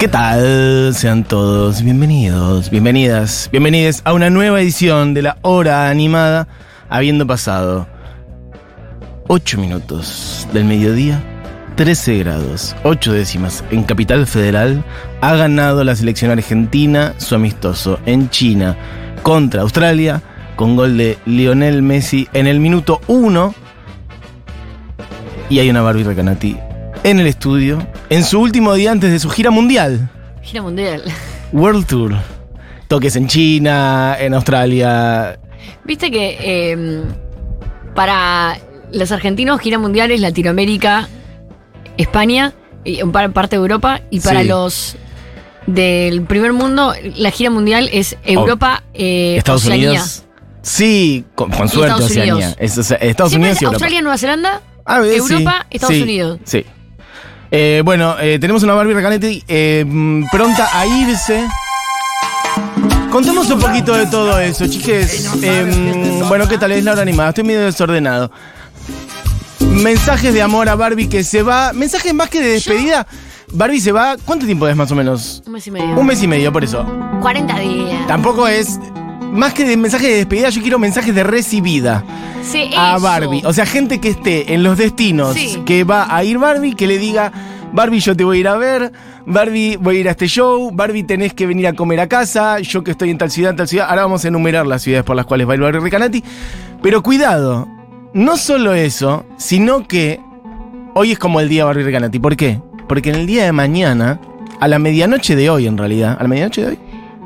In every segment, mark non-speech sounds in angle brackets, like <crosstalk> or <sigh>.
¿Qué tal? Sean todos bienvenidos, bienvenidas, bienvenidas a una nueva edición de la hora animada, habiendo pasado 8 minutos del mediodía, 13 grados, 8 décimas en Capital Federal, ha ganado la selección argentina su amistoso en China contra Australia con gol de Lionel Messi en el minuto 1 y hay una Barbie Recanati en el estudio en su último día antes de su gira mundial. Gira mundial. World Tour. Toques en China, en Australia. Viste que eh, para los argentinos gira mundial es Latinoamérica, España, y un par- parte de Europa, y para Sí. los del primer mundo la gira mundial es Europa, eh, Estados Oceanía. Unidos. Sí, con, con suerte Estados Oceanía. Unidos. Es, o sea, Estados Siempre Unidos es y Europa. Australia, Nueva Zelanda, A ver, Europa, sí, Estados sí, Unidos. Sí. Eh, bueno, eh, tenemos una Barbie Recanetti eh, pronta a irse. Contemos un poquito de todo eso, chiques. Eh, bueno, ¿qué tal? Es la hora animada. Estoy medio desordenado. Mensajes de amor a Barbie que se va. Mensajes más que de despedida. Barbie se va. ¿Cuánto tiempo es más o menos? Un mes y medio. Un mes y medio, por eso. 40 días. Tampoco es. Más que de mensajes de despedida, yo quiero mensajes de recibida Sí, a eso. Barbie. O sea, gente que esté en los destinos Sí. que va a ir Barbie, que le diga, Barbie, yo te voy a ir a ver, Barbie, voy a ir a este show, Barbie, tenés que venir a comer a casa, yo que estoy en tal ciudad, en tal ciudad. Ahora vamos a enumerar las ciudades por las cuales va el Barbie Recanati. Pero cuidado, no solo eso, sino que hoy es como el día Barbie Recanati. ¿Por qué? Porque en el día de mañana, a la medianoche de hoy en realidad, a la medianoche de hoy,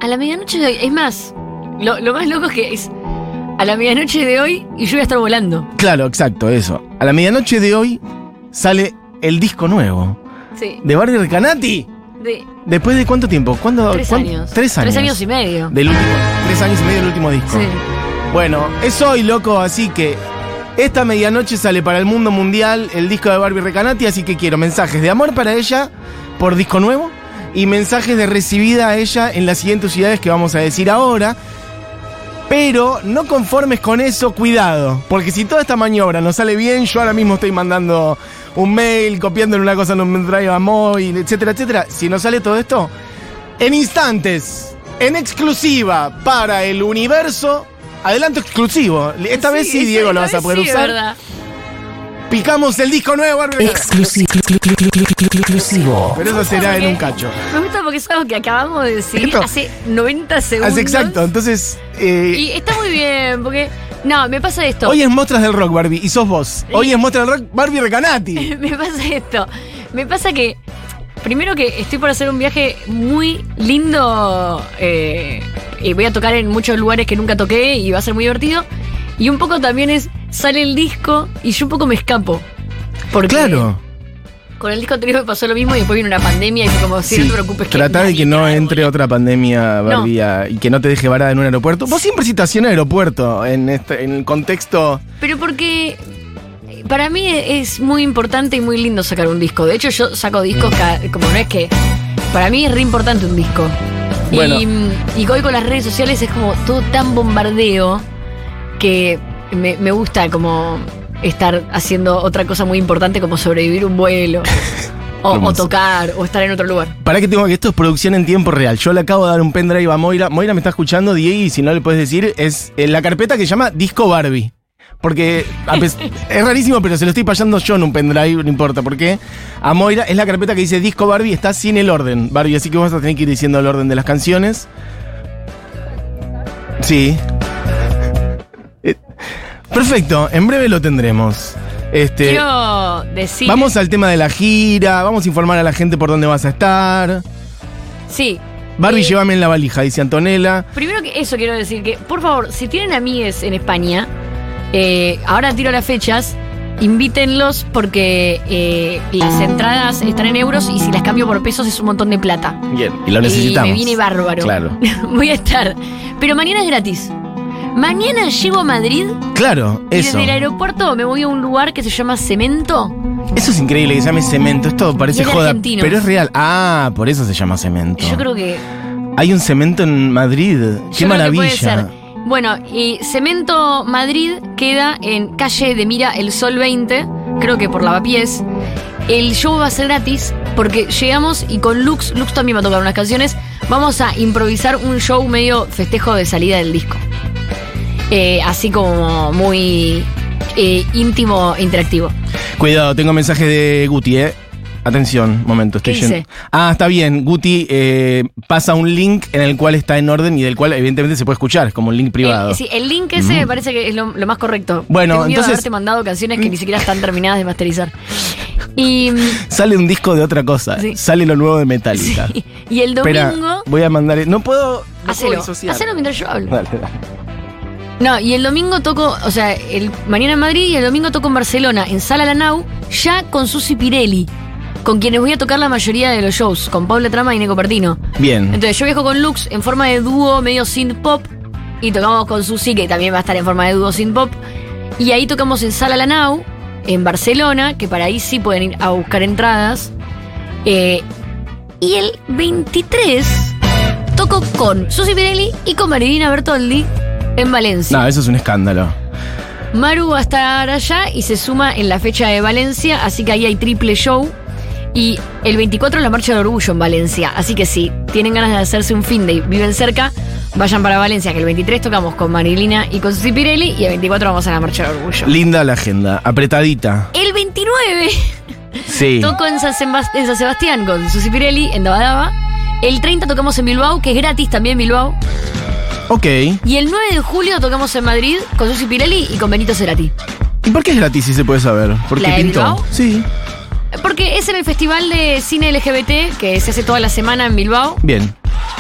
A la medianoche de hoy, es más, lo, lo más loco es que es a la medianoche de hoy y yo voy a estar volando. claro, exacto, eso. A la medianoche de hoy sale el disco nuevo Sí. de Barbie Recanati. De ¿Después de cuánto tiempo? ¿Cuándo? tres años. Tres años. Tres años y medio. Del último. Tres años y medio del último disco. Sí. Bueno, es hoy, loco, así que esta medianoche sale para el mundo mundial el disco de Barbie Recanati, así que quiero mensajes de amor para ella por disco nuevo y mensajes de recibida a ella en las siguientes ciudades que vamos a decir ahora. Pero no conformes con eso, cuidado, porque si toda esta maniobra no sale bien, yo ahora mismo estoy mandando un mail, copiándole una cosa en un pendrive a móvil, etcétera, etcétera. Si no sale todo esto, en instantes, en exclusiva para el universo, adelanto exclusivo. Esta vez sí, Diego, lo vas a poder sí, usar. verdad. Picamos el disco nuevo, Barbie. Exclusivo. Exclusivo. Pero eso será en un cacho. Me gusta porque es algo que acabamos de decir Esto- hace 90 segundos. Hace exacto, entonces. eh, Y está muy bien, porque. No, me pasa esto. Hoy es Mostras del Rock, Barbie, y sos vos. Hoy es Mostras del Rock, Barbie Recanati. <laughs> me pasa esto. Me pasa que. Primero que estoy por hacer un viaje muy lindo. eh, y voy a tocar en muchos lugares que nunca toqué y va a ser muy divertido. Y un poco también es. Sale el disco y yo un poco me escapo. Porque Claro. Con el disco anterior me pasó lo mismo y después vino una pandemia y fue como, si no Sí, te preocupes. que Trata de que no entre otra pandemia, Barbie, a- y que no te deje varada en un aeropuerto. Vos siempre situación aeropuerto en, este, en el contexto. Pero porque para mí es muy importante y muy lindo sacar un disco. De hecho, yo saco discos cada- como no es que. Para mí es re importante un disco. Bueno. Y, y hoy con las redes sociales es como todo tan bombardeo que me, me gusta como estar haciendo otra cosa muy importante como sobrevivir un vuelo. <laughs> O, tocar, o estar en otro lugar. Para que tengo que esto es producción en tiempo real. Yo le acabo de dar un pendrive a Moira. Moira me está escuchando, Diego, y si no le puedes decir, es eh, la carpeta que se llama Disco Barbie. Porque <laughs> es rarísimo, pero se lo estoy pasando yo en un pendrive, no importa por qué. A Moira es la carpeta que dice Disco Barbie, está sin el orden, Barbie, así que vas a tener que ir diciendo el orden de las canciones. Sí. <laughs> Perfecto, en breve lo tendremos. Este, Quiero decir. vamos al tema de la gira, vamos a informar a la gente por dónde vas a estar. Sí. Barbie, Eh, llévame en la valija, dice Antonella. Primero que eso quiero decir que, por favor, si tienen amigues en España, eh, ahora tiro las fechas, invítenlos porque eh, las entradas están en euros y si las cambio por pesos es un montón de plata. Bien, y lo necesitamos. Y me viene bárbaro. Claro. <laughs> Voy a estar. Pero mañana es gratis. Mañana llego a Madrid Claro, y eso. desde el aeropuerto me voy a un lugar que se llama Cemento. Eso es increíble que se llame cemento. Esto parece Y es joda, pero es real. Ah, por eso se llama cemento. Yo creo que Hay un cemento en Madrid. Qué Yo creo que maravilla. puede ser. Bueno, y Cemento Madrid queda en calle de Mira el Sol 20, creo que por Lavapiés. El show va a ser gratis porque llegamos y con Lux, Lux también va a tocar unas canciones, vamos a improvisar un show medio festejo de salida del disco. Eh, así como muy eh, íntimo e interactivo. Cuidado, tengo mensaje de Guti, ¿eh? Atención, momento, estoy ¿Qué yendo. dice? Ah, está bien. Guti eh, pasa un link en el cual está en orden y del cual evidentemente se puede escuchar, es como un link privado. El, sí, el link ese me parece que es lo, lo más correcto. Bueno, Tengo miedo entonces- de haberte mandado canciones que ni siquiera están terminadas de masterizar. Y, <laughs> Sale un disco de otra cosa. Sí. Sale lo nuevo de Metallica. sí, y el Espera, domingo. voy a mandar. No puedo. No puedo Hacelo. mientras yo hablo. Dale, dale. No, y el domingo toco, o sea, el mañana en Madrid y el domingo toco en Barcelona, en Sala Lanau, ya con Susi Pirelli, con quienes voy a tocar la mayoría de los shows, con Paula Trama y Nico Pertino. Bien. Entonces yo viajo con Lux en forma de dúo medio synth pop y tocamos con Susi, que también va a estar en forma de dúo synth pop. Y ahí tocamos en Sala Lanau, en Barcelona, que para ahí sí pueden ir a buscar entradas. Eh, y el 23 toco con Susi Pirelli y con Marilina Bertoldi en Valencia. No, eso es un escándalo. Maru va a estar allá y se suma en la fecha de Valencia, así que ahí hay triple show. Y el 24 la Marcha del Orgullo en Valencia. Así que si tienen ganas de hacerse un fin de y viven cerca, vayan para Valencia, que el 23 tocamos con Marilina y con Susi Pirelli y el 24 vamos a la Marcha del Orgullo. Linda la agenda, apretadita. El 29 Sí. toco en San, Sebas- en San Sebastián con Susi Pirelli en Dabadaba. El 30 tocamos en Bilbao, que es gratis también Bilbao. Ok. Y el 9 de julio tocamos en Madrid con Susi Pirelli y con Benito Cerati. ¿Y por qué es gratis si se puede saber? ¿Por qué ¿La de pintó? Bilbao? Sí. Porque es en el Festival de Cine LGBT que se hace toda la semana en Bilbao. Bien.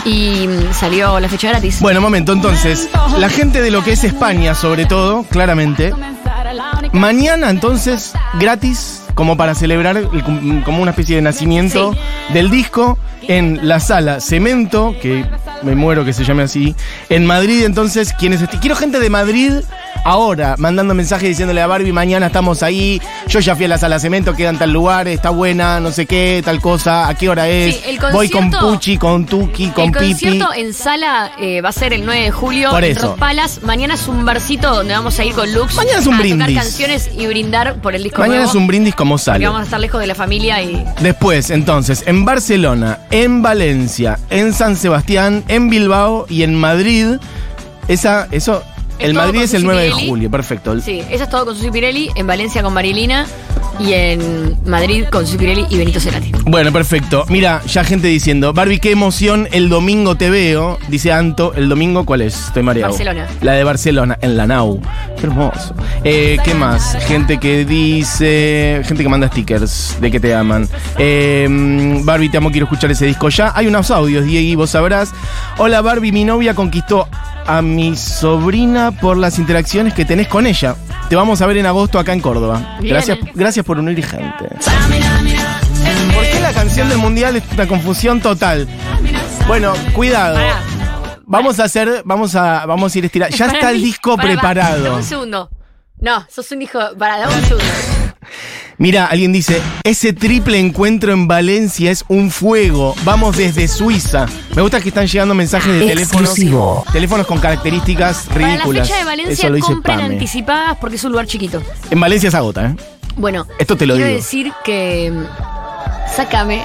y salió la fecha gratis. Bueno, momento, entonces, la gente de lo que es España, sobre todo, claramente, mañana entonces, gratis, como para celebrar el como una especie de nacimiento del disco, en la sala Cemento, que me muero que se llame así, en Madrid, entonces, quienes esti- Quiero gente de Madrid ahora, mandando mensajes diciéndole a Barbie, mañana estamos ahí, yo ya fui a la sala Cemento, queda en tal lugar, está buena, no sé qué, tal cosa, a qué hora es, Sí, el voy con Puchi, con Tuki, con el Pipi. concierto en sala eh, va a ser el 9 de julio Por en eso. Rock Palace. Mañana es un barcito donde vamos a ir con Lux Mañana es un a brindis. tocar canciones y brindar por el disco Mañana nuevo, es un brindis como porque sale. vamos a estar lejos de la familia y Después, entonces, en Barcelona, en Valencia, en San Sebastián, en Bilbao y en Madrid, esa, eso, Es el Madrid es el Susi 9 de julio, perfecto. sí, eso es todo con Susi Pirelli, en Valencia con Marilina y en Madrid con Susi Pirelli y Benito Cerati. Bueno, perfecto. Mira, ya gente diciendo, Barbie, qué emoción, el domingo te veo. Dice Anto, ¿el domingo cuál es? Estoy mareado. Barcelona. La de Barcelona, en la Nau. Qué hermoso. Eh, ¿Qué más? Gente que dice, gente que manda stickers de que te aman. Eh, Barbie, te amo, quiero escuchar ese disco ya. Hay unos audios, Diego, vos sabrás. Hola Barbie, mi novia conquistó a mi sobrina por las interacciones que tenés con ella. Te vamos a ver en agosto acá en Córdoba. Bien. Gracias, gracias por unir gente. ¿Por qué la canción del mundial es una confusión total? Bueno, cuidado. Pará. Vamos a hacer, vamos a, vamos a ir estirando. Ya Para está el disco preparado. dame un segundo. No, sos un hijo. Para, dame un segundo. Mira, alguien dice, ese triple encuentro en Valencia es un fuego. Vamos desde Suiza. Me gusta que están llegando mensajes de teléfonos. Exclusivo. Teléfonos con características Para la ridículas. fecha de Valencia Eso lo dice compren Pame. anticipadas porque es un lugar chiquito. En Valencia se agota, ¿eh? Bueno, Esto te lo quiero digo. decir que. mm, Sácame.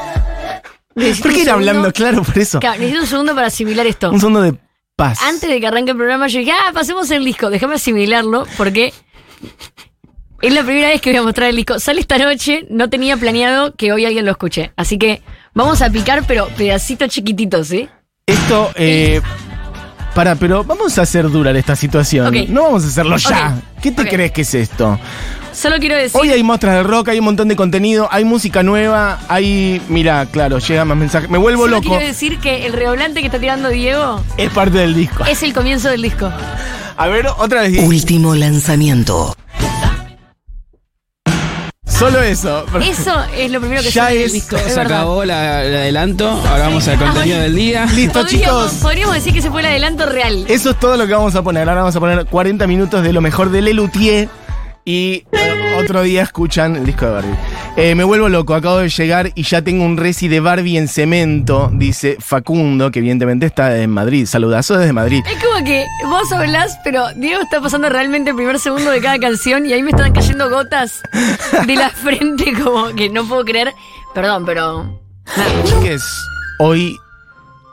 Necesito <laughs> ¿Por qué un ir segundo- hablando? Claro, por eso. Claro, necesito un segundo para asimilar esto. Un segundo de paz. Antes de que arranque el programa, yo dije, ah, pasemos el disco. Déjame asimilarlo porque. Es la primera vez que voy a mostrar el disco. Sale esta noche, no tenía planeado que hoy alguien lo escuche. Así que vamos a picar, pero pedacitos chiquititos, ¿sí? Esto, eh. Para, pero vamos a hacer durar esta situación. Ok. No vamos a hacerlo ya. ¿Qué te crees que es esto? Solo quiero decir. Hoy hay muestras de rock, hay un montón de contenido, hay música nueva, hay. Mira, claro, llega más mensajes. Me vuelvo solo loco. quiero decir que el redoblante que está tirando Diego Es parte del disco. es el comienzo del disco. A ver, otra vez. Último lanzamiento. Solo eso. Eso es lo primero que Ya del es-. Se es verdad. acabó la- el adelanto, ahora vamos al contenido del día. <laughs> Listo, Podríamos, chicos. podríamos decir que se fue el adelanto real. Eso es todo lo que vamos a poner. Ahora vamos a poner 40 minutos de lo mejor de Lelutier. Y eh, otro día escuchan el disco de Barbie. Eh, me vuelvo loco, acabo de llegar y ya tengo un resi de Barbie en cemento, dice Facundo, que evidentemente está en Madrid. Saludazo desde Madrid. Es como que vos hablás, pero Diego está pasando realmente el primer segundo de cada canción y ahí me están cayendo gotas de la <laughs> frente, como que no puedo creer. Perdón, pero. Chiques, hoy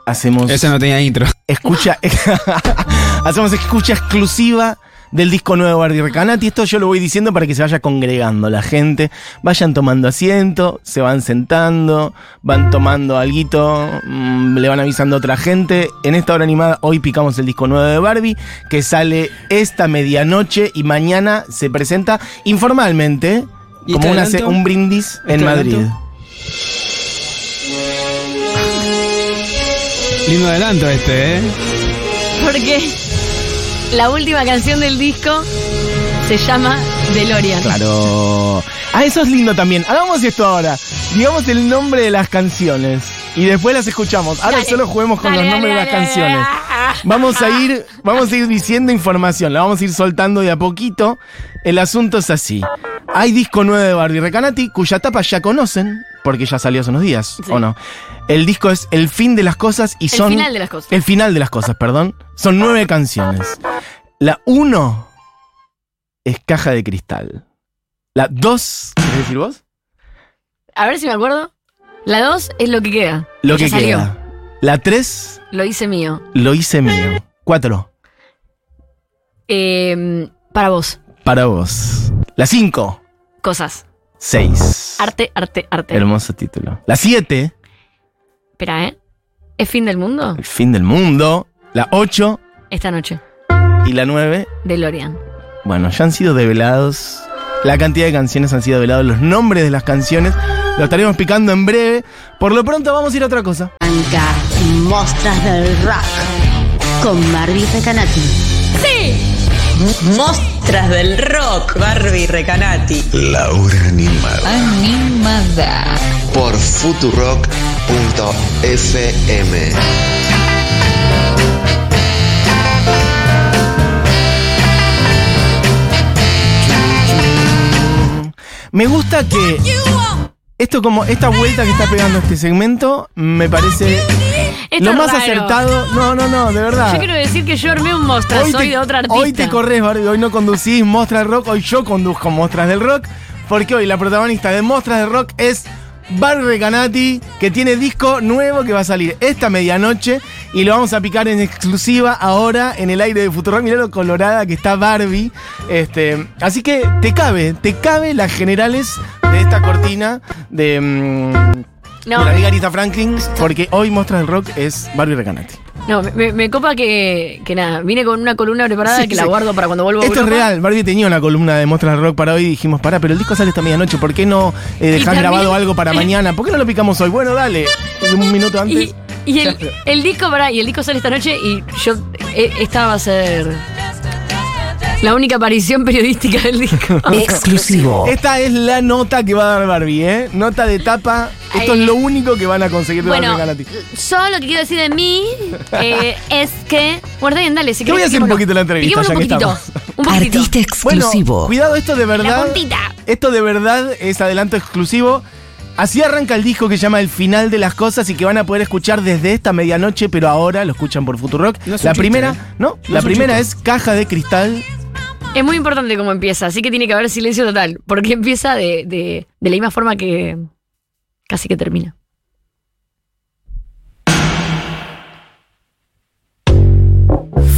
hacemos Ese no tenía intro. escucha <laughs> hacemos escucha exclusiva del disco nuevo de Barbie Recanati. Esto yo lo voy diciendo para que se vaya congregando la gente. Vayan tomando asiento, se van sentando, van tomando alguito, mm, le van avisando a otra gente. En esta hora animada hoy picamos el disco nuevo de Barbie que sale esta medianoche y mañana se presenta informalmente ¿Y como este una un brindis en ¿Este Madrid. adelanto? Lindo adelanto este, ¿eh? Porque la última canción del disco se llama DeLorean. Claro. Ah, eso es lindo también. Hagamos esto ahora. Digamos el nombre de las canciones. Y después las escuchamos. Ahora Dale. solo juguemos con Dale, los nombres dale, de las canciones. Vamos a <laughs> ir, vamos a ir diciendo información. La vamos a ir soltando de a poquito. El asunto es así. Hay disco nuevo de Barbie Recanati, cuya tapa ya conocen, porque ya salió hace unos días, Sí. ¿o no? El disco es El fin de las cosas y El son. final de las cosas. El final de las cosas, perdón. Son nueve canciones. La uno es Caja de Cristal. La dos, ¿querés decir vos? A ver si me acuerdo. La 2 es lo que queda. Lo que salió. queda. La tres, Lo hice mío. lo hice mío. Cuatro, Eh, para vos. para vos. La cinco, Cosas. Seis. Arte, arte, arte. Hermoso título. La siete, Espera, ¿eh? ¿Es fin del mundo? El fin del mundo. La ocho Esta noche. y la nueve. DeLorean. Bueno, ya han sido develados. La cantidad de canciones han sido develados. Los nombres de las canciones. Lo estaremos picando en breve. Por lo pronto vamos a ir a otra cosa. Anca, Mostras del Rock con Barbie Recanati. ¡Sí! Mostras del rock, Barbie Recanati. La hora animada Animada. por futurock.fm. Me gusta que esto como esta vuelta que está pegando este segmento me parece Esto lo es más raro. acertado. No, no, no, de verdad. Yo quiero decir que yo armé un mostra, Hoy soy te, de otra artista. hoy te corres, Barbie, hoy no conducís Mostras del Rock, hoy yo conduzco Mostras del Rock, porque hoy la protagonista de Mostras del Rock es Barbie Recanati, que tiene disco nuevo que va a salir esta medianoche y lo vamos a picar en exclusiva ahora en el aire de Futurock. Mirá lo colorada que está Barbie. Este, así que te cabe, te cabe las generales de esta cortina de, mm, No, la amiga Aretha Franklin, porque hoy Mostras del Rock es Barbie Recanati. no me, me copa que, que nada, vine con una columna preparada Sí, que la guardo para cuando vuelvo a Esto es real. Barbie tenía una columna de Mostras del Rock para hoy y dijimos, pará, pero el disco sale esta medianoche. ¿Por qué no eh, dejar grabado algo para <laughs> mañana? ¿Por qué no lo picamos hoy? Bueno, dale. Un minuto antes. Y, y el, el disco, pará, y el disco sale esta noche y yo, eh, esta va a ser la única aparición periodística del disco. <laughs> Exclusivo. Esta es la nota que va a dar Barbie, ¿eh? Nota de tapa. Esto Ay. es lo único que van a conseguir de Bueno, Barbie solo lo que quiero decir de mí eh, es que. Está bien, dale. Si Te voy a hacer un poquito la entrevista, Piquémoslo un ya que poquitito. Un poquitito. Artista Bueno, exclusivo. cuidado, esto de verdad. puntita. Esto de verdad es adelanto exclusivo. Así arranca el disco que se llama El final de las cosas y que van a poder escuchar desde esta medianoche, pero ahora lo escuchan por Futurock. No es la chiste, primera, ¿eh? ¿no? No la primera chiste. es Caja de Cristal. Es muy importante cómo empieza, así que tiene que haber silencio total. Porque empieza de, de, la misma forma que casi que termina.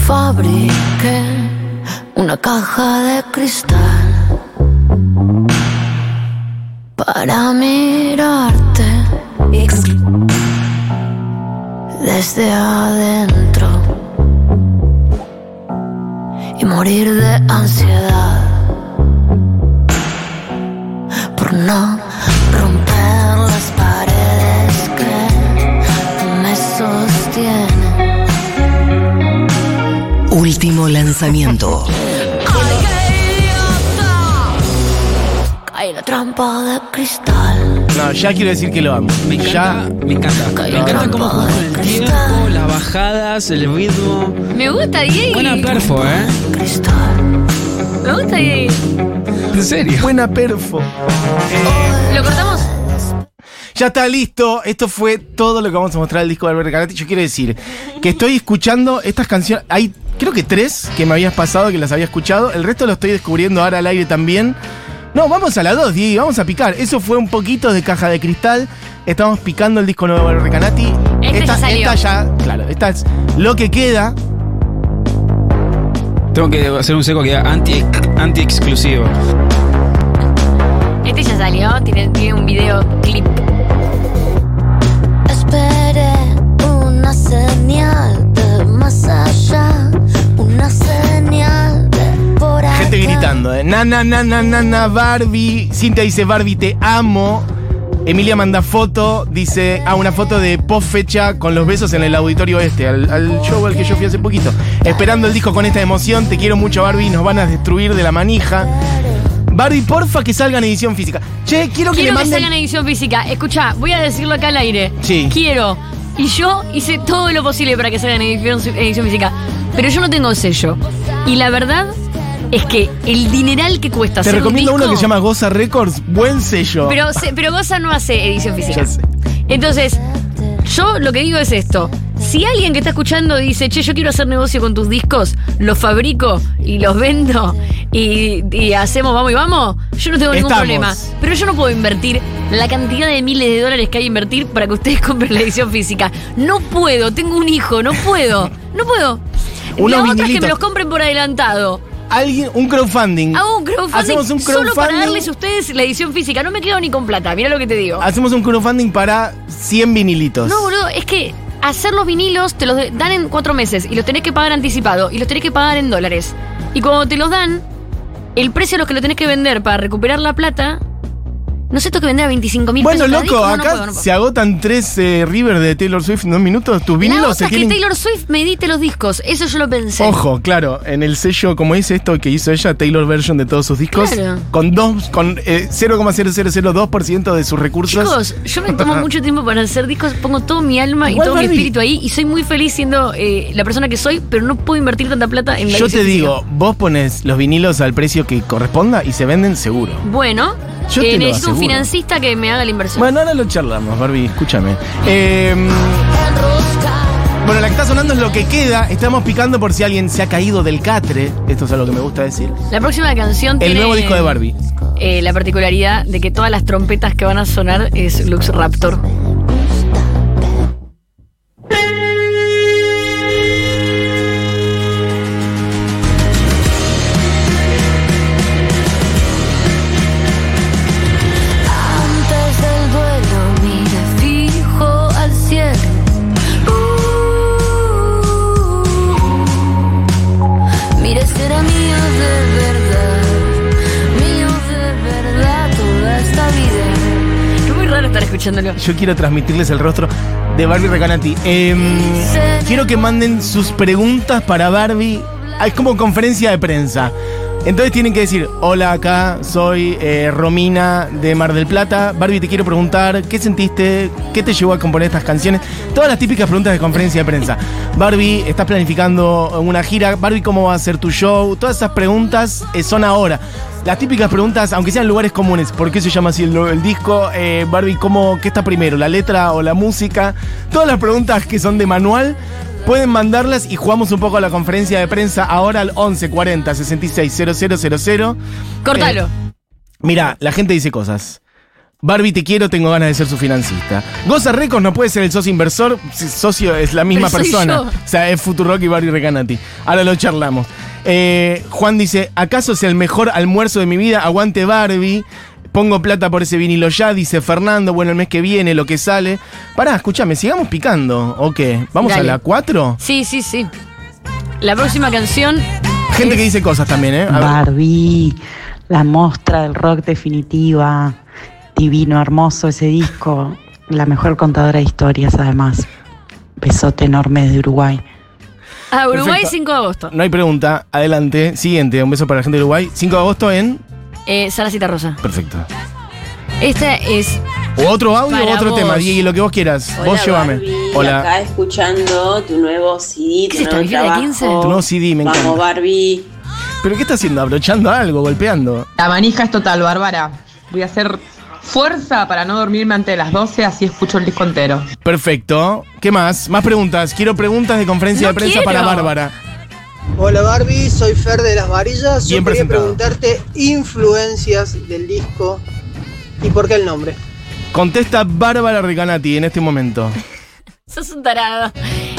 Fabriqué una caja de cristal para mirarte desde adentro y morir de ansiedad por no romper las paredes que me sostienen. Último lanzamiento. Cae la trampa de cristal. No, ya quiero decir que lo amo. Me ya. encanta, me encanta. Me encanta cómo juega el tiempo, las bajadas, el ritmo. Me gusta, Diego. Buena perfo, ¿eh? Cristal. Me gusta, Diego. En serio. Buena perfo. ¿Lo cortamos? Ya está listo. Esto fue todo lo que vamos a mostrar del disco de Albert Recanati. Yo quiero decir que estoy escuchando estas canciones. Hay, creo que tres que me habías pasado, que las había escuchado. El resto lo estoy descubriendo ahora al aire también. No, vamos a la 2, Diego, vamos a picar. Eso fue un poquito de caja de cristal. Estamos picando el disco nuevo de Recanati. Este esta, ya salió. esta ya, claro, esta es lo que queda. Tengo que hacer un seco que era anti, anti-exclusivo. Este ya salió, tiene, tiene un video clip. Esperé una señal de más allá, una señal de por acá. Gente gritando, ¿eh? Na, na, na, na, na, na, Barbie. Cintia dice, Barbie, te amo. Emilia manda foto, dice, ah, una foto de post fecha con los besos en el auditorio este, al, al show al que yo fui hace poquito. Esperando el disco con esta emoción, te quiero mucho Barbie, nos van a destruir de la manija. Barbie, porfa que salga en edición física. Che, quiero que Quiero le que manden... salgan edición física. Escucha, voy a decirlo acá al aire. Sí. Quiero. Y yo hice todo lo posible para que salgan en edición, edición física. Pero yo no tengo sello. Y la verdad es que el dineral que cuesta Te hacer un recomiendo uno que se llama Goza Records, buen sello. Pero, se- pero Goza no hace edición física. Ya sé. Entonces, yo lo que digo es esto. Si alguien que está escuchando dice, che, yo quiero hacer negocio con tus discos, los fabrico y los vendo y, y hacemos vamos y vamos, yo no tengo ningún Estamos. problema. Pero yo no puedo invertir la cantidad de miles de dólares que hay que invertir para que ustedes <laughs> compren la edición física. No puedo, tengo un hijo, no puedo, no puedo. Unos la otra es que vinilitos. me los compren por adelantado. Alguien, un crowdfunding. Hago un crowdfunding, Hacemos un solo para crowdfunding. darles a ustedes la edición física. No me quedo ni con plata, mira lo que te digo. Hacemos un crowdfunding para 100 vinilitos. No, boludo, es que hacer los vinilos te los dan en cuatro meses y los tenés que pagar anticipado y los tenés que pagar en dólares. Y cuando te los dan, el precio a los que lo tenés que vender para recuperar la plata, no sé, tengo que vender a 25 mil Bueno, pesos. cada loco, disco. No, no acá puedo, no puedo. se agotan tres eh, River de Taylor Swift en dos minutos. Tus La vinilos otra se es que. Taylor Swift me edite los discos, eso yo lo pensé. Ojo, claro, en el sello, como dice esto que hizo ella, Taylor Version de todos sus discos, Claro. con dos, con eh, 0,0002% de sus recursos. Chicos, yo me tomo <laughs> mucho tiempo para hacer discos, pongo todo mi alma Igual, y todo mi espíritu ahí y soy muy feliz siendo eh, la persona que soy, pero no puedo invertir tanta plata en la Yo te digo, vos pones los vinilos al precio que corresponda y se venden seguro. Bueno, Yo eh, necesito un financista que me haga la inversión. Bueno, ahora lo charlamos, Barbie, escúchame. Eh, bueno, la que está sonando es lo que queda. Estamos picando por si alguien se ha caído del catre. Esto es algo que me gusta decir. La próxima canción El tiene nuevo disco de Barbie. eh, la particularidad de que todas las trompetas que van a sonar es Lux Raptor. Yo quiero transmitirles el rostro de Barbie Recanati. Em, quiero que manden sus preguntas para Barbie. Ah, Es como conferencia de prensa. Entonces tienen que decir, hola, acá soy eh, Romina de Mar del Plata. Barbie, te quiero preguntar, ¿qué sentiste? ¿Qué te llevó a componer estas canciones? Todas las típicas preguntas de conferencia de prensa. Barbie, ¿estás planificando una gira? Barbie, ¿cómo va a ser tu show? Todas esas preguntas eh, son ahora. Las típicas preguntas, aunque sean lugares comunes, ¿por qué se llama así el, disco? Eh, Barbie, ¿cómo, ¿qué está primero? ¿La letra o la música? Todas las preguntas que son de manual, pueden mandarlas y jugamos un poco a la conferencia de prensa ahora al 11 40 66 000. Córtalo. Mira, la gente dice cosas. Barbie, te quiero, tengo ganas de ser su financista. Goza Records no puede ser el socio inversor, socio es la misma Pero persona. yo. O sea, es Futurock y Barbie Recanati. Ahora lo charlamos. Eh, Juan dice, ¿acaso es el mejor almuerzo de mi vida? Aguante Barbie. Pongo plata por ese vinilo ya, dice Fernando. Bueno, el mes que viene, lo que sale. Pará, escúchame, sigamos picando. ¿O qué? ¿Vamos Dale. a la 4? Sí, sí, sí. La próxima canción. Gente es- que dice cosas también, ¿eh? A ver. Barbie, la mostra del rock definitiva, divino, hermoso ese disco, la mejor contadora de historias además. Besote enorme de Uruguay. Ah, Uruguay, Perfecto. 5 de agosto. No hay pregunta. Adelante. Siguiente. Un beso para la gente de Uruguay. 5 de agosto en. Eh, Rosa. Perfecto. Esta es. O otro audio Para o otro vos. tema. Diego, lo que vos quieras. vos llévame. Hola. Acá escuchando tu nuevo CD, ¿Qué tu es esto, nuevo Vigilia trabajo. 15? Tu nuevo CD, me Vamos, encanta. Barbie. ¿Pero qué está haciendo? ¿Abrochando algo? ¿Golpeando? La manija es total, Bárbara. Voy a hacer fuerza para no dormirme antes de las 12, así escucho el disco entero. Perfecto. ¿Qué más? Más preguntas. Quiero preguntas de conferencia No de prensa quiero. para Bárbara. Hola Barbie, soy Fer de las Varillas. Bien Yo quería preguntarte influencias del disco y por qué el nombre. Contesta Bárbara Recanati en este momento. <laughs> Sos un tarado.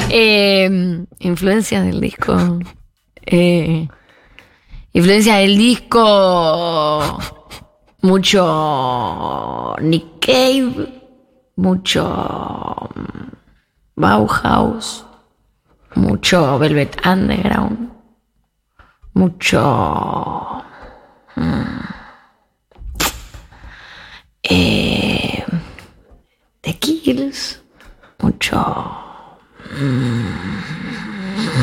Eh, influencias del disco. Eh, influencias del disco. Mucho Nick Cave. Mucho mm, Bauhaus. Mucho Velvet Underground. Mucho. mm, eh, The Kills. Mucho.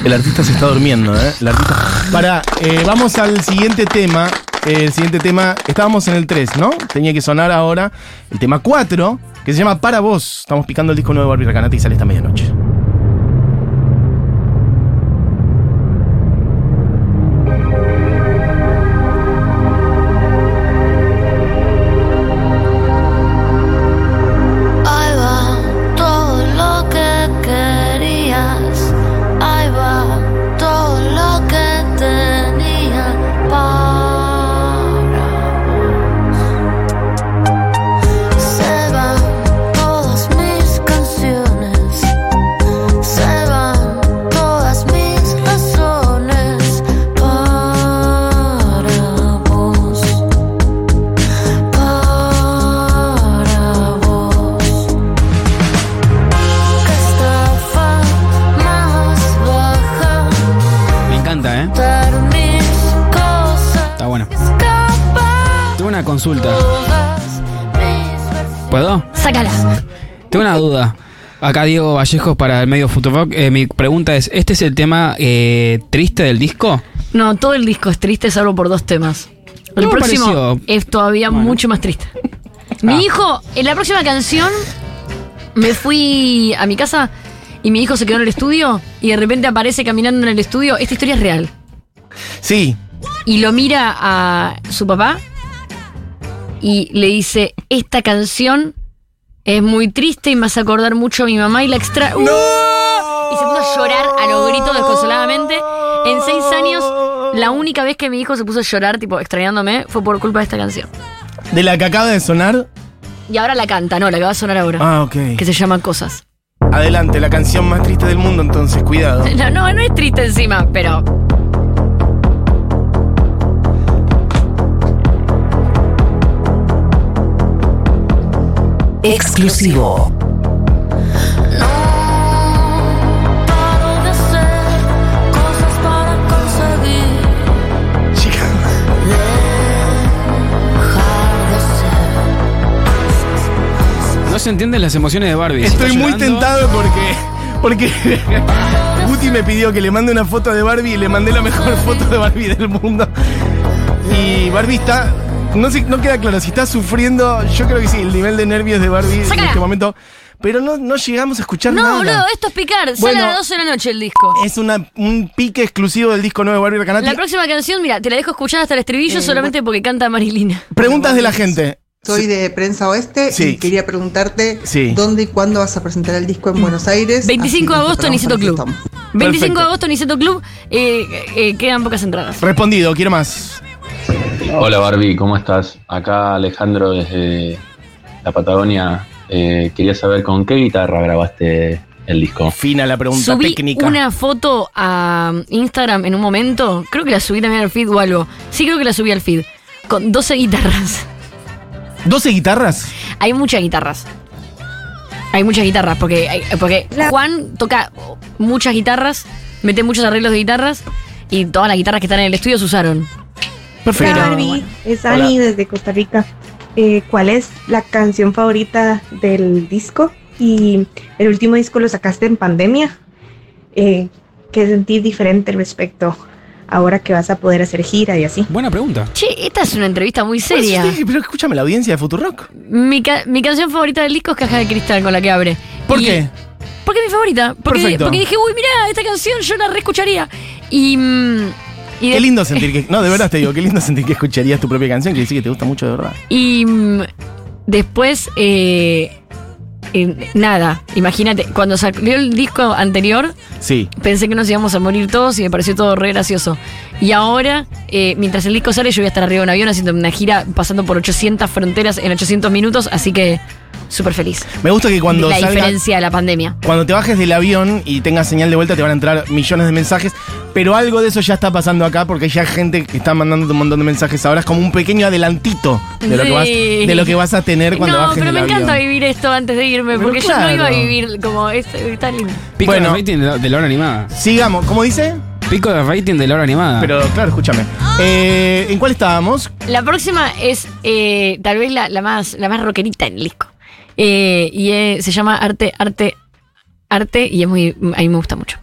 El artista se está durmiendo, ¿eh? El artista. Para, eh, vamos al siguiente tema. Eh, El siguiente tema, estábamos en el 3, ¿no? Tenía que sonar ahora el tema 4, que se llama Para Vos. Estamos picando el disco nuevo de Barbie Recanati y sale esta medianoche. Consulta. ¿Puedo? Sácala. Tengo una duda. Acá Diego Vallejos para el medio Futurock. Eh, mi pregunta es, ¿este es el tema eh, triste del disco? No, todo el disco es triste salvo por dos temas. El No próximo pareció. es todavía mucho más triste. Mi Ah. hijo, en la próxima canción, me fui a mi casa y mi hijo se quedó en el estudio y de repente aparece caminando en el estudio. Esta historia es real. Sí, Y lo mira a su papá y le dice, esta canción es muy triste y me hace acordar mucho a mi mamá y la extra... ¡Uh! Y se puso a llorar a los gritos desconsoladamente. En seis años, la única vez que mi hijo se puso a llorar, tipo extrañándome, fue por culpa de esta canción. de la que acaba de sonar. Y ahora la canta, no, la que va a sonar ahora. Ah, ok. Que se llama Cosas. Adelante, la canción más triste del mundo, entonces, cuidado. <laughs> No, no, no es triste encima, pero... ser No se entienden las emociones de Barbie. Estoy muy llorando- tentado porque. Porque <laughs> Guti me pidió que le mande una foto de Barbie y le mandé la mejor foto de Barbie del mundo. Y Barbie está. No, sé, no queda claro si está sufriendo. Yo creo que sí, el nivel de nervios de Barbie en este momento. Pero no, no llegamos a escuchar No, nada. boludo, esto es picar. Sale Bueno. a las 12 de la noche el disco. Es una, un pique exclusivo del disco nuevo de Barbie Recanati. La próxima canción, mira, te la dejo escuchar hasta el estribillo Eh, solamente porque canta Marilina. Preguntas de la gente. Soy de Prensa Oeste Sí. y quería preguntarte Sí. dónde y cuándo vas a presentar el disco en Buenos Aires. 25 de agosto, Niceto Club. ese tomo. 25 Perfecto. de agosto, Niceto Club. eh, eh, quedan pocas entradas. Respondido, quiero más. Hola Barbie, ¿cómo estás? Acá Alejandro desde la Patagonia. Eh, quería saber con qué guitarra grabaste el disco. Fina la pregunta Subí técnica. una foto a Instagram en un momento. Creo que la subí también al feed o algo. Sí, creo que la subí al feed. Con 12 guitarras. ¿12 guitarras? Hay muchas guitarras. Hay muchas guitarras, porque, hay- porque Juan toca muchas guitarras, mete muchos arreglos de guitarras y todas las guitarras que están en el estudio se usaron. Perfecto. Pero, Barbie, bueno. es Ani desde Costa Rica. Eh, ¿Cuál es la canción favorita del disco? Y el último disco lo sacaste en pandemia. Eh, ¿Qué sentís diferente respecto ahora que vas a poder hacer gira y así? Buena pregunta. Che, esta es una entrevista muy seria. Sí, pero escúchame, la audiencia de Futurock. Mi, ca- mi canción favorita del disco es Caja de Cristal con la que abre. ¿Por Y- qué? Porque es mi favorita. Porque, Perfecto. porque dije, uy, mira, esta canción yo la reescucharía. Y. mm, y Qué lindo sentir que. <laughs> No, de verdad te digo, qué lindo sentir que escucharías tu propia canción, que decir que te gusta mucho de verdad. Y mm, después, eh, eh, nada, imagínate, cuando salió el disco anterior, Sí. pensé que nos íbamos a morir todos y me pareció todo re gracioso. Y ahora, eh, mientras el disco sale, yo voy a estar arriba de un avión haciendo una gira pasando por 800 fronteras en 800 minutos, así que súper feliz. Me gusta que cuando la salga- diferencia de la pandemia. Cuando te bajes del avión y tengas señal de vuelta te van a entrar millones de mensajes, pero algo de eso ya está pasando acá porque hay ya gente que está mandando un montón de mensajes ahora, es como un pequeño adelantito de lo, que, vas, de lo que vas a tener cuando no, bajes pero del me avión. encanta vivir esto antes de irme, Pero porque yo no iba a vivir como está lindo. Pico Bueno. de rating de la, de la hora animada. Sigamos, ¿cómo dice? Pico de rating de la hora animada. Pero claro, escúchame. Eh, ¿En cuál estábamos? La próxima es eh, tal vez la, la más la más rockerita en el disco. Eh, y eh, se llama Arte, Arte, Arte, y es muy, a mí me gusta mucho.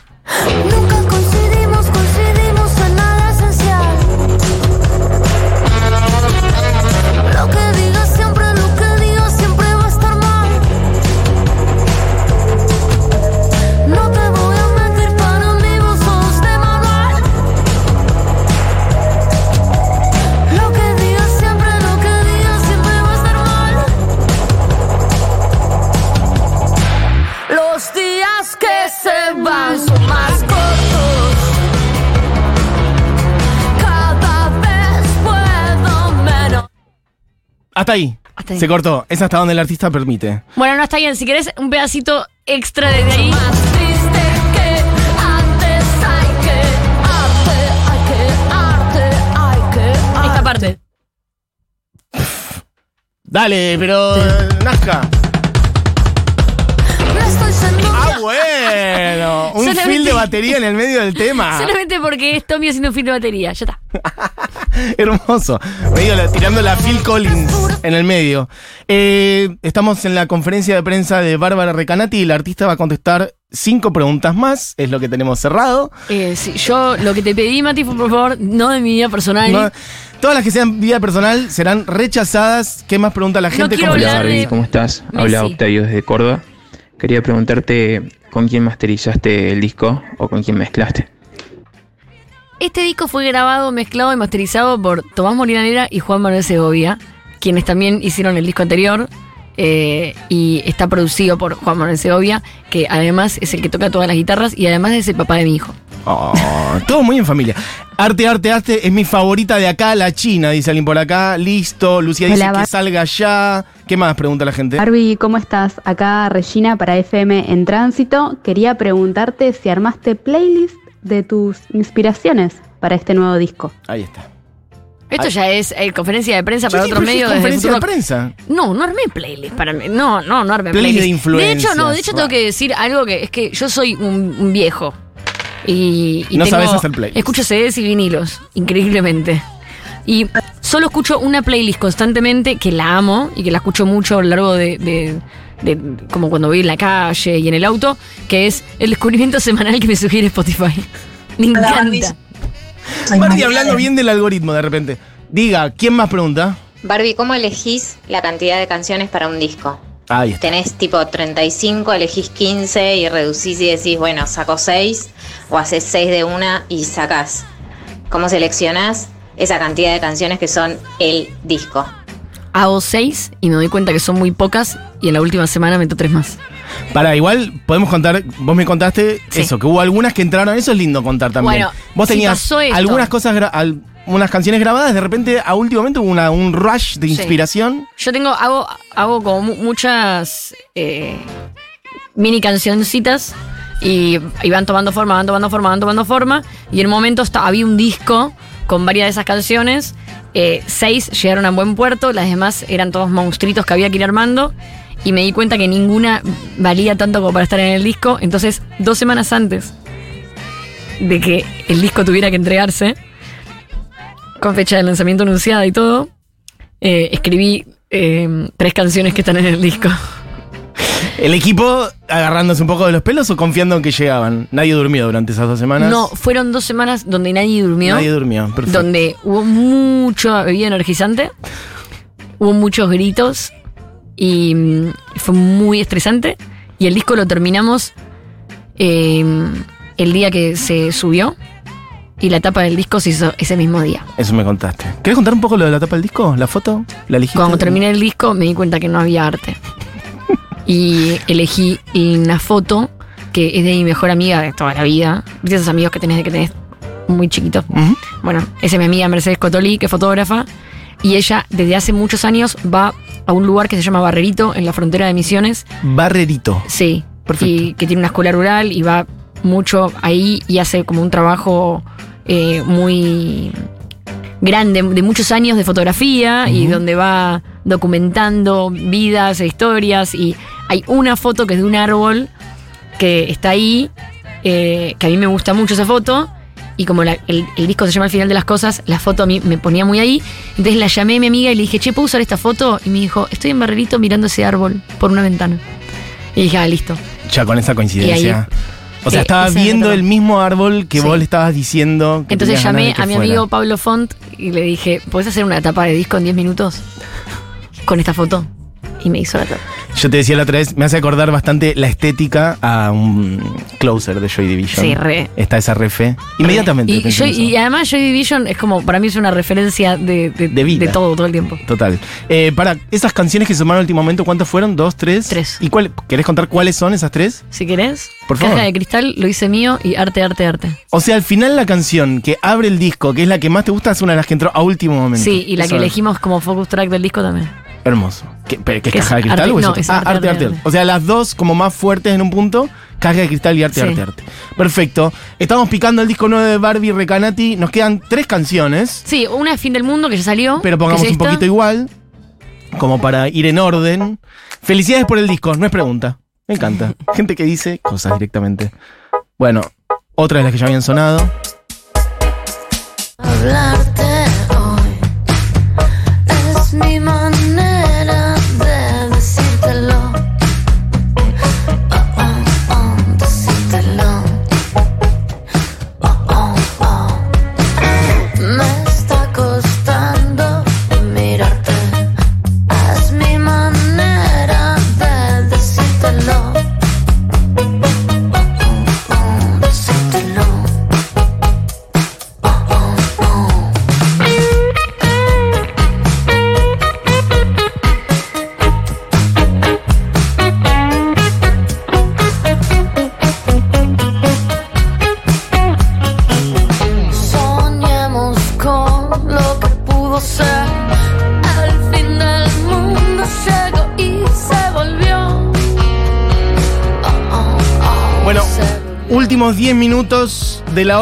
Hasta ahí. Hasta ahí. Se cortó. Es hasta donde el artista permite. Bueno, no está bien. Si querés un pedacito extra desde ahí. Esta parte. Dale, pero. eh, Nazca. Bueno. Un Solamente- fil de <laughs> batería en el medio del tema. Solamente porque es Tommy haciendo un fin de batería. Ya está. <laughs> Hermoso. Medio la- tirando la Phil Collins en el medio. Eh, estamos en la conferencia de prensa de Bárbara Recanati y la artista va a contestar cinco preguntas más. Es lo que tenemos cerrado. Eh, sí, yo lo que te pedí, Mati, fue por favor, no de mi vida personal. No- todas las que sean vida personal serán rechazadas. ¿Qué más pregunta la gente? quiero ¿Cómo le hablar va? de- Barbie, ¿cómo estás? Messi. Habla Octavio desde Córdoba. Quería preguntarte con quién masterizaste el disco o con quién mezclaste. Este disco fue grabado, mezclado y masterizado por Tomás Molinanera y Juan Manuel Segovia, quienes también hicieron el disco anterior. eh, y está producido por Juan Manuel Segovia, que además es el que toca todas las guitarras y además es el papá de mi hijo. Oh, todo muy en familia. Arte, arte, arte es mi favorita de acá, la China, dice alguien por acá. Listo. Lucía dice Hola, que Bar- salga ya. ¿Qué más? Pregunta la gente. Barbie, ¿cómo estás? Acá Regina para FM en Tránsito. Quería preguntarte si armaste playlist de tus inspiraciones para este nuevo disco. Ahí está. Esto Ay. ya es eh, conferencia de prensa para Sí, otro medio desde conferencia de prensa. No, no armé playlist para mí. No, no, no armé Playlist playlist. de De hecho, no, de hecho tengo que decir algo que es que yo soy un, un viejo. Y, y No tengo- sabes hacer playlist. Escucho CDs y vinilos, increíblemente. Y solo escucho una playlist constantemente que la amo y que la escucho mucho a lo largo de, de- de- como cuando voy en la calle y en el auto, que es el descubrimiento <laughs> semanal que me sugiere Spotify. <laughs> Me encanta. Barbie hablando bien del algoritmo de repente. Diga, ¿quién más pregunta? Barbie, ¿cómo elegís la cantidad de canciones para un disco? Ahí está. Tenés tipo 35, elegís 15 y reducís y decís, bueno, saco 6 o haces 6 de una y sacás. ¿Cómo seleccionás esa cantidad de canciones que son el disco? Hago seis y me doy cuenta que son muy pocas y en la última semana meto tres más. Para, igual podemos contar, vos me contaste Sí. eso, que hubo algunas que entraron, eso es lindo contar también. Bueno, vos si tenías pasó esto. algunas cosas, al- unas canciones grabadas, de repente a último momento hubo una, un rush de Sí. inspiración. Yo tengo, hago, hago como mu- muchas eh, mini cancioncitas y, y van tomando forma, van tomando forma, van tomando forma. Y en un momento había un disco con varias de esas canciones. eh, seis llegaron a buen puerto, las demás eran todos monstruitos que había que ir armando. Y me di cuenta que ninguna valía tanto como para estar en el disco. Entonces, dos semanas antes de que el disco tuviera que entregarse, con fecha de lanzamiento anunciada y todo, eh, escribí eh, tres canciones que están en el disco. ¿El equipo agarrándose un poco de los pelos o confiando en que llegaban? Nadie durmió durante esas dos semanas. No, fueron dos semanas donde nadie durmió. Nadie durmió, perfecto. Donde hubo mucha bebida energizante, hubo muchos gritos y mm, fue muy estresante. Y el disco lo terminamos eh, el día que se subió y la tapa del disco se hizo ese mismo día. Eso me contaste. ¿Querés contar un poco lo de la tapa del disco? ¿La foto? ¿La elegiste? Cuando terminé el disco me di cuenta que no había arte. <laughs> y elegí una foto que es de mi mejor amiga de toda la vida. ¿Viste esos amigos que tenés de que tenés muy chiquito? Bueno, esa es mi amiga Mercedes Cotoli, que es fotógrafa, y ella desde hace muchos años va a un lugar que se llama Barrerito, en la frontera de Misiones. Barrerito. Sí. Y que tiene una escuela rural y va mucho ahí y hace como un trabajo eh, muy grande, de muchos años de fotografía y donde va documentando vidas e historias y hay una foto que es de un árbol que está ahí, eh, que a mí me gusta mucho esa foto y como la- el, el disco se llama El final de las cosas, la foto a mí me ponía muy ahí, entonces la llamé a mi amiga y le dije, che, ¿puedo usar esta foto? Y me dijo, estoy en Barrerito mirando ese árbol por una ventana. Y dije, ah, listo. Ya con esa coincidencia. Ahí- o sea, Eh, estaba viendo el mismo árbol que Sí. vos le estabas diciendo. que Entonces llamé a mi fuera. amigo Pablo Font y le dije, ¿puedes hacer una tapa de disco en 10 minutos? Con esta foto. Y me hizo la tapa. Yo te decía la otra vez, me hace acordar bastante la estética a un closer de Joy Division. Sí, re. Está esa refe. Inmediatamente. Y, además Joy Division es como, para mí es una referencia de, de, vida. de todo, todo el tiempo. Total. Eh, para, esas canciones que sumaron último momento, ¿cuántas fueron? ¿Dos, tres? Tres. ¿Y cuál, querés contar cuáles son esas tres? Si querés. Por favor. Caja de cristal, lo hice mío y arte, arte, arte. O sea, al final la canción que abre el disco, que es la que más te gusta, es una de las que entró a último momento. Sí, y la Eso que elegimos como focus track del disco también. Hermoso. ¿Qué, pero, ¿qué es Que caja de cristal arte- o es no, es Ah, arte, arte, arte, arte, arte. O sea, las dos como más fuertes en un punto, caja de cristal y arte, Sí. arte, arte. Perfecto. Estamos picando el disco nuevo de Barbie Recanati. Nos quedan tres canciones, Sí, una es Fin del Mundo, que ya salió. pero pongamos es un poquito igual, como para ir en orden. Felicidades por el disco, no es pregunta. Me encanta. <laughs> Gente que dice cosas directamente. Bueno, otra de las que ya habían sonado. Hablarte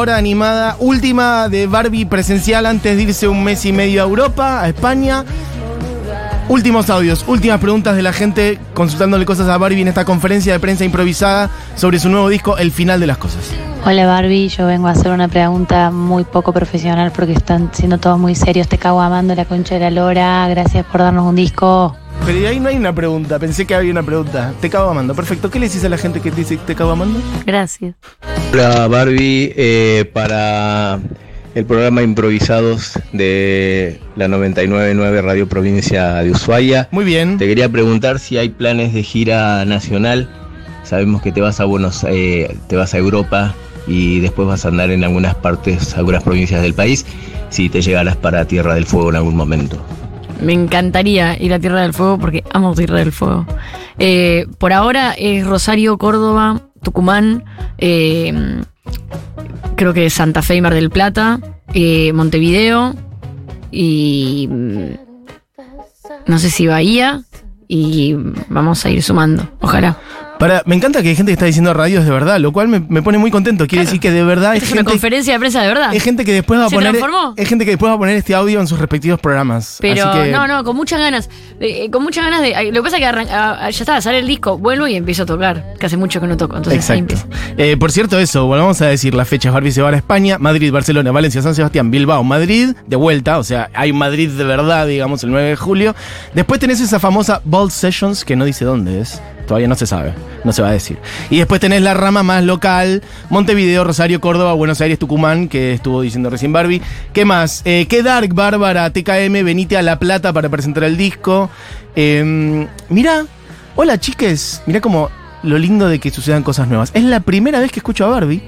hora animada, última de Barbie presencial antes de irse un mes y medio a Europa, a España. Últimos audios, últimas preguntas de la gente consultándole cosas a Barbie en esta conferencia de prensa improvisada sobre su nuevo disco, El final de las cosas. Hola Barbie, yo vengo a hacer una pregunta muy poco profesional porque están siendo todos muy serios. Te cago amando la concha de la lora. Gracias por darnos un disco. Pero de ahí no hay una pregunta, pensé que había una pregunta. Te cago amando, perfecto. ¿Qué le decís a la gente que te dice te cago amando? Gracias. Hola Barbie, eh, para el programa Improvisados de la 999 Radio Provincia de Ushuaia. Muy bien. Te quería preguntar si hay planes de gira nacional. Sabemos que te vas a Buenos, eh, te vas a Europa y después vas a andar en algunas partes, algunas provincias del país. Si te llegarás para Tierra del Fuego en algún momento. Me encantaría ir a Tierra del Fuego porque amo Tierra del Fuego. Eh, por ahora es Rosario, Córdoba, Tucumán, eh, creo que Santa Fe y Mar del Plata, eh, Montevideo y mm, no sé si Bahía y vamos a ir sumando, ojalá. Para, me encanta que hay gente que está diciendo radios de verdad, lo cual me, me pone muy contento. Quiere decir que de verdad es es una gente, conferencia de prensa de verdad. es gente que después va a ¿Se poner. transformó? Es gente que después va a poner este audio en sus respectivos programas. Pero Así que- no, no, con muchas ganas. Eh, con muchas ganas de. Lo que pasa es que arran- ah, ya está, sale el disco, vuelvo y empiezo a tocar. Que hace mucho que no toco. Entonces Exacto. Eh, por cierto, eso, volvamos a decir las fechas. Barbie se va a España, Madrid, Barcelona, Valencia, San Sebastián, Bilbao, Madrid, de vuelta. O sea, hay Madrid de verdad, digamos, el 9 de julio. Después tenés esa famosa Bold Sessions, que no dice dónde es. Todavía no se sabe, no se va a decir. Y después tenés la rama más local, Montevideo, Rosario, Córdoba, Buenos Aires, Tucumán, que estuvo diciendo recién Barbie. ¿Qué más? Eh, ¿Qué Dark, Bárbara, TKM, venite a La Plata para presentar el disco? Eh, mira, hola chiques, mira como lo lindo de que sucedan cosas nuevas. Es la primera vez que escucho a Barbie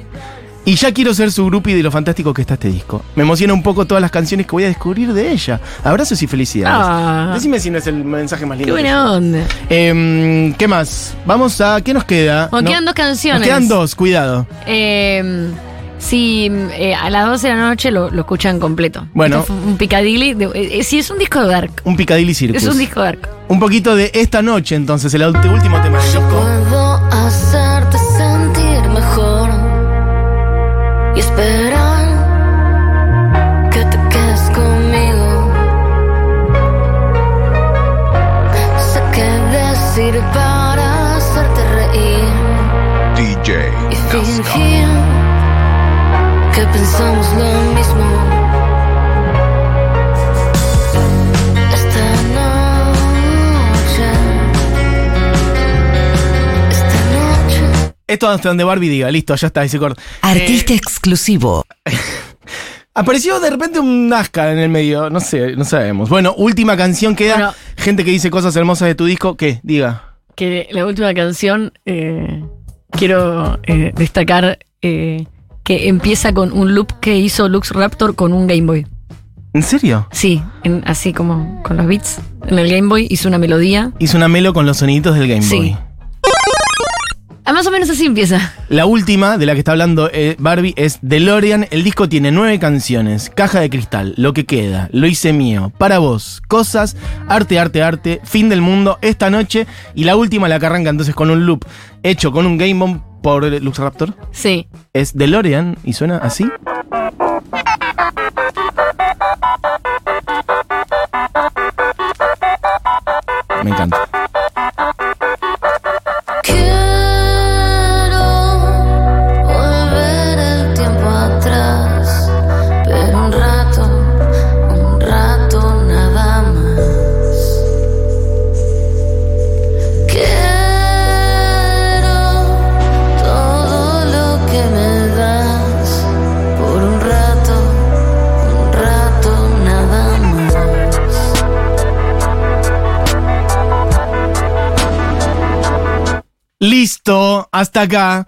Y ya quiero ser su groupie de lo fantástico que está este disco. Me emociona un poco todas las canciones que voy a descubrir de ella. Abrazos y felicidades. Ah. Decime si no es el mensaje más Qué lindo. que buena onda. Em, ¿Qué más? Vamos a. ¿Qué nos queda? Bueno, No- quedan dos canciones. Nos quedan dos, cuidado. Eh, sí, eh, a las 12 de la noche lo, lo escuchan completo. Bueno. Esto fue un Piccadilly. de- eh, eh, sí, es un disco de Dark. Un Piccadilly Circus. Es un disco dark. Un poquito de esta noche, entonces, el último tema del disco. Puedo hacerte pensamos lo mismo. Esta noche, esta noche. Esto hasta donde Barbie diga, listo, ya está, ese corte. Artista exclusivo. <laughs> Apareció de repente un Nazca en el medio, no sé, no sabemos. Bueno, última canción queda. Bueno. Gente que dice cosas hermosas de tu disco, ¿qué? Diga. Que la última canción eh, quiero eh, destacar eh, que empieza con un loop que hizo Lux Raptor con un Game Boy. ¿En serio? Sí, en- así como con los beats. En el Game Boy hizo una melodía. Hizo una melo con los soniditos del Game Sí. Boy. Ah, más o menos así empieza. La última de la que está hablando eh, Barbie es DeLorean. El disco tiene nueve canciones. Caja de cristal, Lo que queda, Lo hice mío, Para vos, Cosas, Arte, Arte, Arte, Fin del Mundo, Esta noche. Y la última, la que arranca entonces con un loop hecho con un Game Boy por Lux Raptor. Sí. Es DeLorean y suena así. Me encanta. Hasta acá.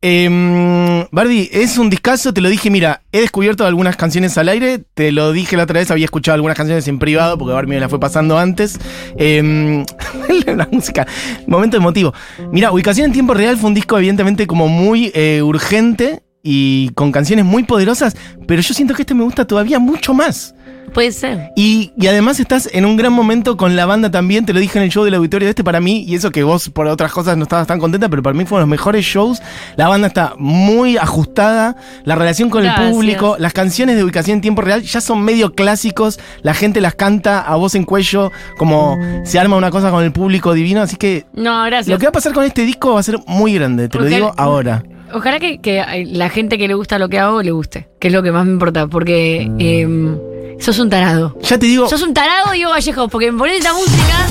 Em, Barbie, es un discazo, te lo dije, mira, he descubierto algunas canciones al aire, te lo dije la otra vez, había escuchado algunas canciones en privado porque Barbie me la fue pasando antes. Em, <laughs> la música, momento emotivo. Mira, Ubicación en Tiempo Real fue un disco evidentemente como muy eh, urgente y con canciones muy poderosas, pero yo siento que este me gusta todavía mucho más. Puede ser. Y, y además estás en un gran momento con la banda también, te lo dije en el show del auditorio de este para mí, y eso que vos por otras cosas no estabas tan contenta, pero para mí fueron los mejores shows. La banda está muy ajustada, la relación con Gracias. el público, las canciones de ubicación en tiempo real ya son medio clásicos, la gente las canta a voz en cuello, como se arma una cosa con el público divino, así que No, gracias. lo que va a pasar con este disco va a ser muy grande, te lo digo ahora. Ojalá que, que la gente que le gusta lo que hago le guste, que es lo que más me importa, porque eh, sos un tarado. Ya te digo, Sos un tarado, Diego Vallejo, porque me pones esta música.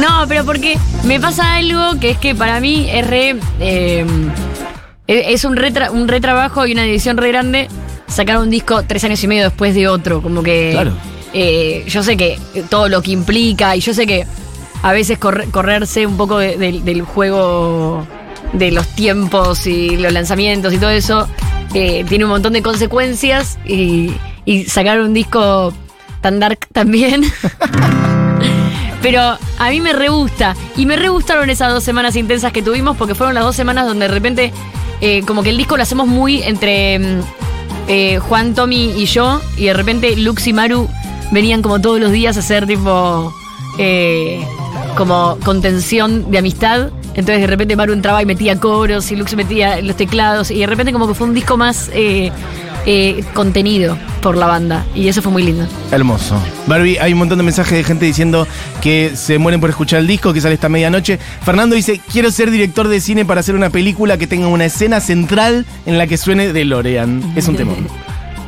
No, pero porque me pasa algo que es que para mí es re. eh, es un, retra- un retrabajo y una edición re grande sacar un disco tres años y medio después de otro. Como que. Claro. eh, yo sé que todo lo que implica y yo sé que a veces corre- correrse un poco de- del- del juego de los tiempos y los lanzamientos y todo eso eh, tiene un montón de consecuencias y, y sacar un disco tan dark también. <laughs> Pero a mí me re gusta. Y me re gustaron esas dos semanas intensas que tuvimos porque fueron las dos semanas donde de repente, eh, como que el disco lo hacemos muy entre mm, eh, Juan, Tommy y yo. Y de repente Lux y Maru venían como todos los días a hacer tipo. eh, como contención de amistad. Entonces de repente Maru entraba y metía coros y Lux metía los teclados. Y de repente como que fue un disco más eh, eh, contenido por la banda. Y eso fue muy lindo. Hermoso. Barbie, hay un montón de mensajes de gente diciendo que se mueren por escuchar el disco, que sale esta medianoche. Fernando dice, quiero ser director de cine para hacer una película que tenga una escena central en la que suene DeLorean. Es un temón.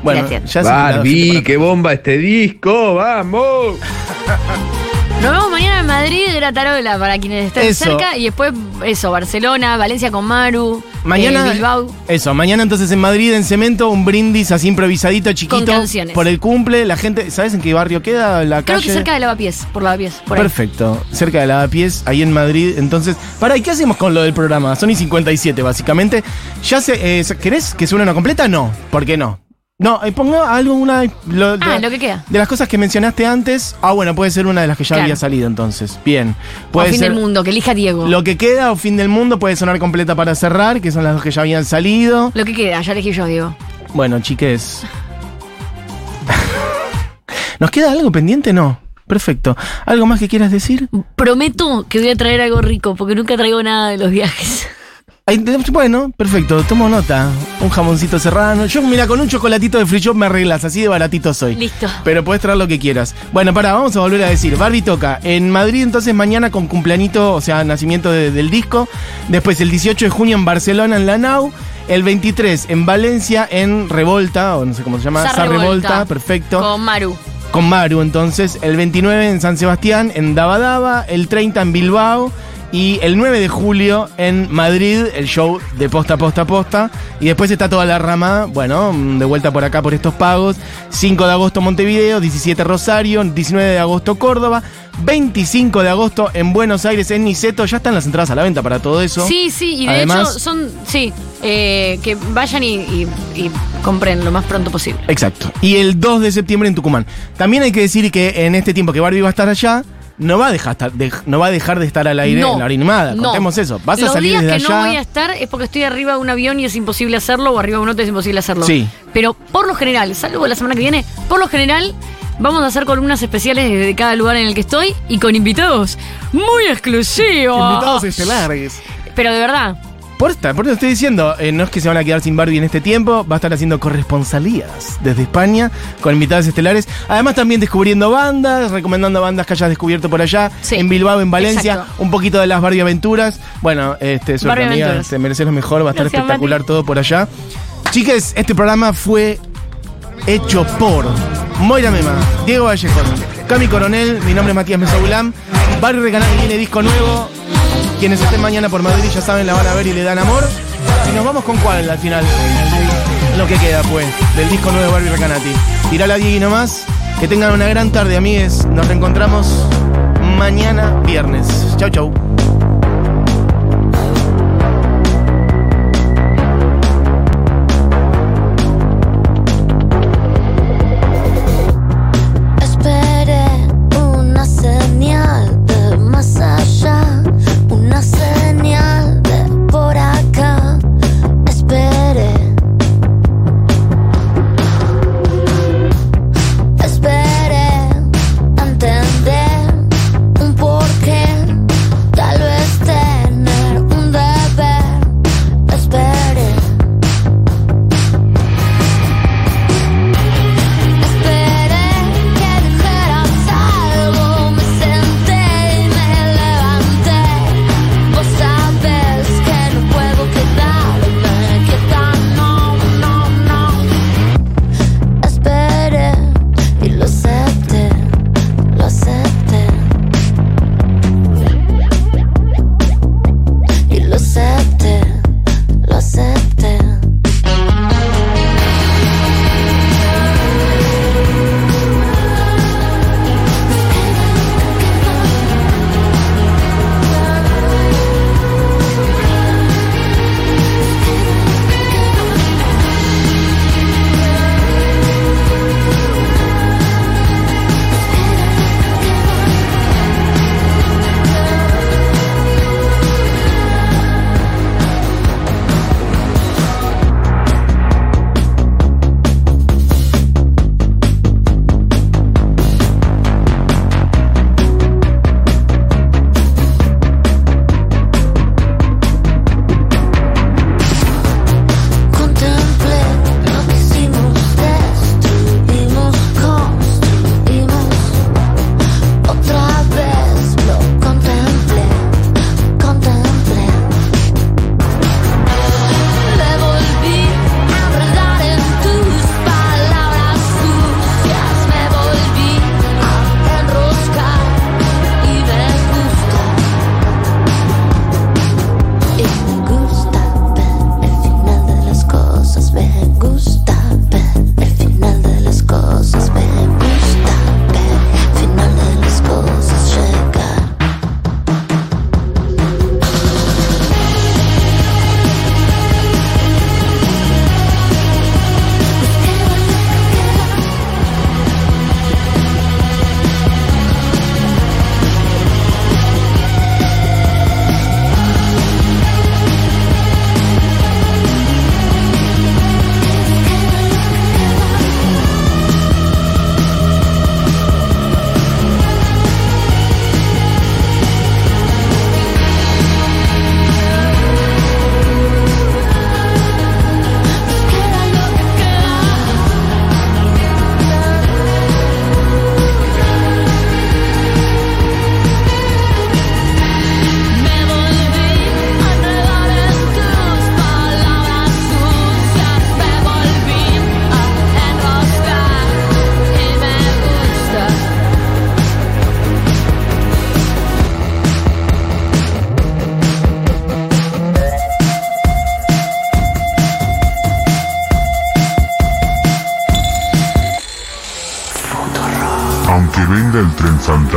Bueno, tira. ya se Barbie, qué bomba este disco, vamos. <laughs> Nos vemos mañana en Madrid, Gratarola, para quienes estén Eso. cerca. Y después, eso, Barcelona, Valencia con Maru, Mañana, eh, Bilbao. eso, mañana entonces en Madrid, en Cemento, un brindis así improvisadito, chiquito. canciones. Por el cumple, la gente, ¿sabes en qué barrio queda la Creo calle? que cerca de Lavapiés, por Lavapiés. Por ahí. Perfecto, cerca de Lavapiés, ahí en Madrid. Entonces, para, ¿y qué hacemos con lo del programa? Son y 57, básicamente. ¿Ya se, eh, ¿Querés que suene una completa? No, ¿por qué no? No, eh, ponga algo, una. lo- Ah, de- lo que queda. De las cosas que mencionaste antes. Ah, bueno, puede ser una de las que ya Claro. había salido entonces. Bien. O Puede fin ser del mundo, que elija Diego. Lo que queda o fin del mundo puede sonar completa para cerrar, que son las dos que ya habían salido. Lo que queda, ya elegí yo, Diego. Bueno, chiques. <laughs> ¿Nos queda algo pendiente? No. Perfecto. ¿Algo más que quieras decir? Prometo que voy a traer algo rico, porque nunca traigo nada de los viajes. Bueno, perfecto, tomo nota. Un jamoncito serrano. Yo, mira, con un chocolatito de free shop me arreglas, así de baratito soy. Listo. Pero puedes traer lo que quieras. Bueno, para, vamos a volver a decir. Barbie toca en Madrid, entonces mañana con cumpleañito, o sea, nacimiento de- del disco. Después el 18 de junio en Barcelona, en La Nau. El 23 en Valencia, en Revolta, o no sé cómo se llama. Sa Sa Revolta, Revolta. perfecto. Con Maru. Con Maru, entonces. El 29 en San Sebastián, en Dabadaba. El 30 en Bilbao. Y el 9 de julio en Madrid, el show de posta, posta, posta. Y después está toda la rama, bueno, de vuelta por acá por estos pagos. 5 de agosto Montevideo, 17 Rosario, 19 de agosto Córdoba, 25 de agosto en Buenos Aires, en Niceto. Ya están las entradas a la venta para todo eso. Sí, sí, y de Además- hecho son, sí, eh, que vayan y, y- y compren lo más pronto posible. Exacto. Y el 2 de septiembre en Tucumán. También hay que decir que en este tiempo que Barbie va a estar allá, no va a dejar, estar- de, no va a dejar de estar al aire No, en la hora animada. no. Contemos eso. Vas a Los salir días desde que allá. no voy a estar es porque estoy arriba de un avión y es imposible hacerlo, o arriba de un auto es imposible hacerlo. Sí. Pero por lo general, salvo la semana que viene, por lo general vamos a hacer columnas especiales desde cada lugar en el que estoy y con invitados muy exclusivos. Invitados estelares. Pero de verdad, Por, esta, por eso estoy diciendo, eh, no es que se van a quedar sin Barbie en este tiempo, va a estar haciendo corresponsalías desde España con invitados estelares. Además también descubriendo bandas, recomendando bandas que hayas descubierto por allá, en Bilbao, en Valencia, exacto. un poquito de las Barbie Aventuras. Bueno, este, suerte Barbie amiga, te mereces lo mejor, va a estar Gracias, espectacular todo por allá. Chiques, este programa fue hecho por Moira Mema, Diego Vallejón, Cami Coronel, mi nombre es Matías Mesoulam, Barrio Recanal tiene disco nuevo, quienes estén mañana por Madrid ya saben, la van a ver y le dan amor. Y nos vamos con cuál al final. Lo que queda, pues, del disco nuevo de Barbie Recanati. Tirá la Diegui nomás. Que tengan una gran tarde, amigues. Nos reencontramos mañana viernes. Chau, chau.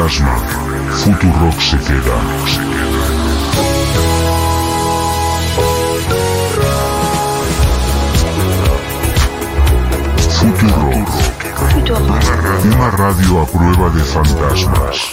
Fantasma, Futurock se queda. Futurock, una radio a prueba de fantasmas.